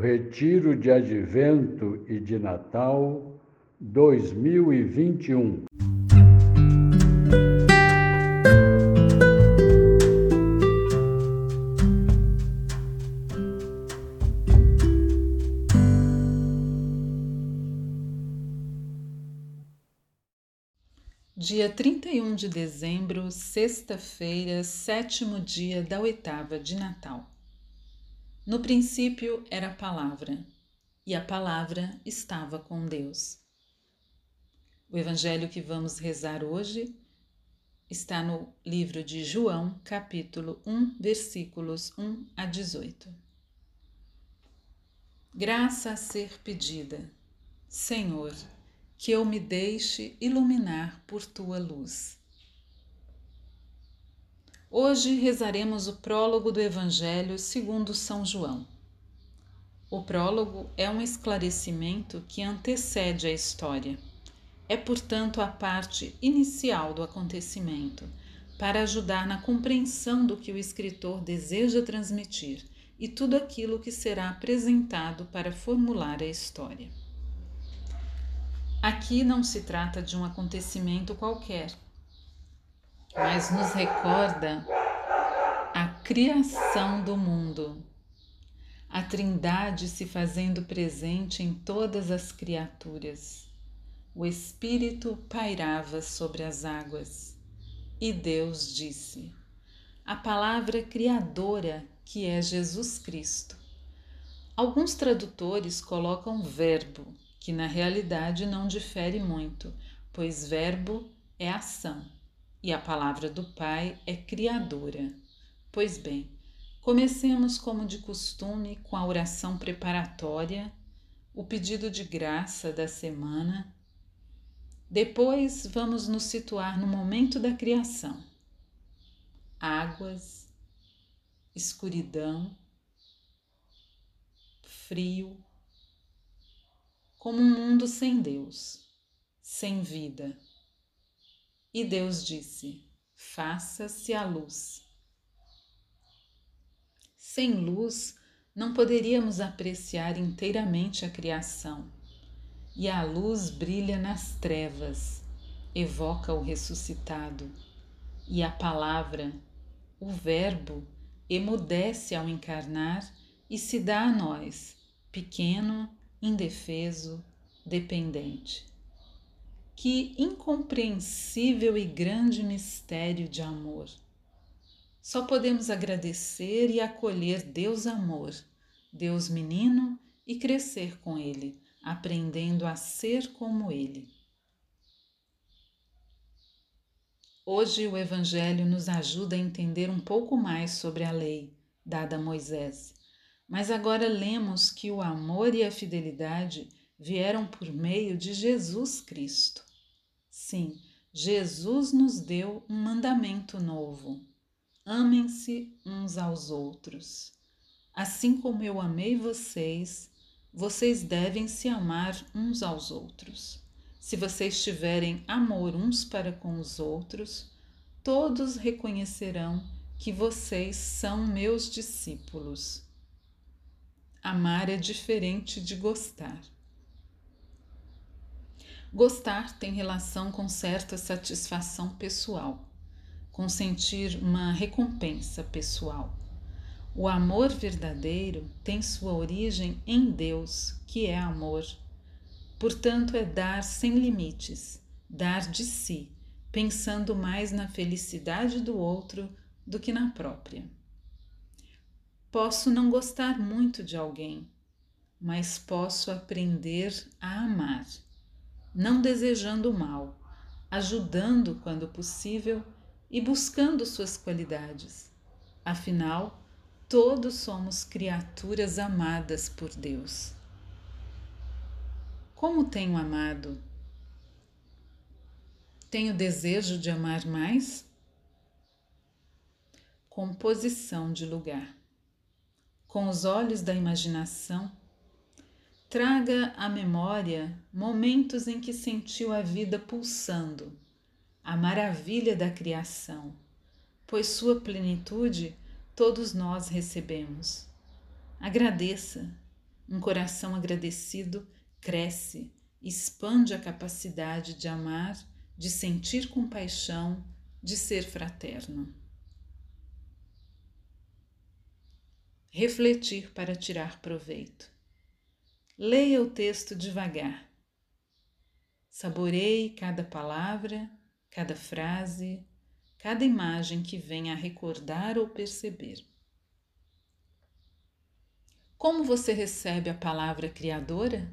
Retiro de Advento e de Natal 2021. Dia 31 de dezembro, sexta-feira, sétimo dia da oitava de Natal. No princípio era a palavra, e a palavra estava com Deus. O evangelho que vamos rezar hoje está no livro de João, capítulo 1, versículos 1 a 18. Graça a ser pedida. Senhor, que eu me deixe iluminar por tua luz. Hoje rezaremos o prólogo do Evangelho segundo São João. O prólogo é um esclarecimento que antecede a história. É, portanto, a parte inicial do acontecimento, para ajudar na compreensão do que o escritor deseja transmitir e tudo aquilo que será apresentado para formular a história. Aqui não se trata de um acontecimento qualquer, mas nos recorda a criação do mundo, a Trindade se fazendo presente em todas as criaturas. O Espírito pairava sobre as águas e Deus disse: A palavra criadora que é Jesus Cristo. Alguns tradutores colocam verbo que na realidade não difere muito, pois verbo é ação e a palavra do Pai é criadora. Pois bem, comecemos como de costume com a oração preparatória, o pedido de graça da semana. Depois vamos nos situar no momento da criação. Águas, escuridão, frio, como um mundo sem Deus, sem vida. E Deus disse: Faça-se a luz. Sem luz, não poderíamos apreciar inteiramente a criação. E a luz brilha nas trevas, evoca o ressuscitado. E a palavra, o Verbo, emudece ao encarnar e se dá a nós, pequeno indefeso, dependente. Que incompreensível e grande mistério de amor! Só podemos agradecer e acolher Deus amor, Deus menino e crescer com Ele, aprendendo a ser como Ele. Hoje o Evangelho nos ajuda a entender um pouco mais sobre a lei dada a Moisés mas agora lemos que o amor e a fidelidade vieram por meio de Jesus Cristo. Sim, Jesus nos deu um mandamento novo. Amem-se uns aos outros. Assim como eu amei vocês, vocês devem se amar uns aos outros. Se vocês tiverem amor uns para com os outros, todos reconhecerão que vocês são meus discípulos. Amar é diferente de gostar. Gostar tem relação com certa satisfação pessoal, com sentir uma recompensa pessoal. O amor verdadeiro tem sua origem em Deus, que é amor. Portanto, é dar sem limites, dar de si, pensando mais na felicidade do outro do que na própria. Posso não gostar muito de alguém, mas posso aprender a amar, não desejando o mal, ajudando quando possível e buscando suas qualidades. Afinal, todos somos criaturas amadas por Deus. Como tenho amado? Tenho desejo de amar mais? Composição de lugar com os olhos da imaginação, traga à memória momentos em que sentiu a vida pulsando, a maravilha da criação, pois sua plenitude todos nós recebemos. Agradeça, Um coração agradecido cresce, expande a capacidade de amar, de sentir compaixão, de ser fraterno. Refletir para tirar proveito. Leia o texto devagar. Saboreie cada palavra, cada frase, cada imagem que venha a recordar ou perceber. Como você recebe a palavra criadora?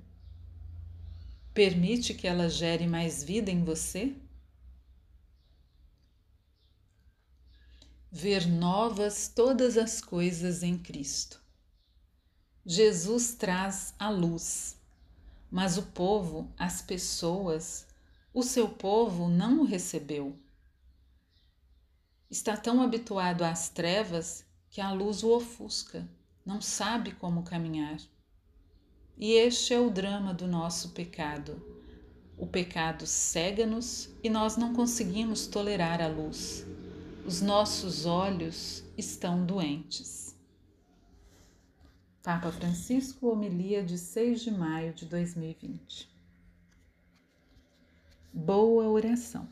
Permite que ela gere mais vida em você? Ver novas todas as coisas em Cristo. Jesus traz a luz, mas o povo, as pessoas, o seu povo não o recebeu. Está tão habituado às trevas que a luz o ofusca, não sabe como caminhar. E este é o drama do nosso pecado. O pecado cega-nos e nós não conseguimos tolerar a luz. Os nossos olhos estão doentes. Papa Francisco, homilia de 6 de maio de 2020. Boa oração.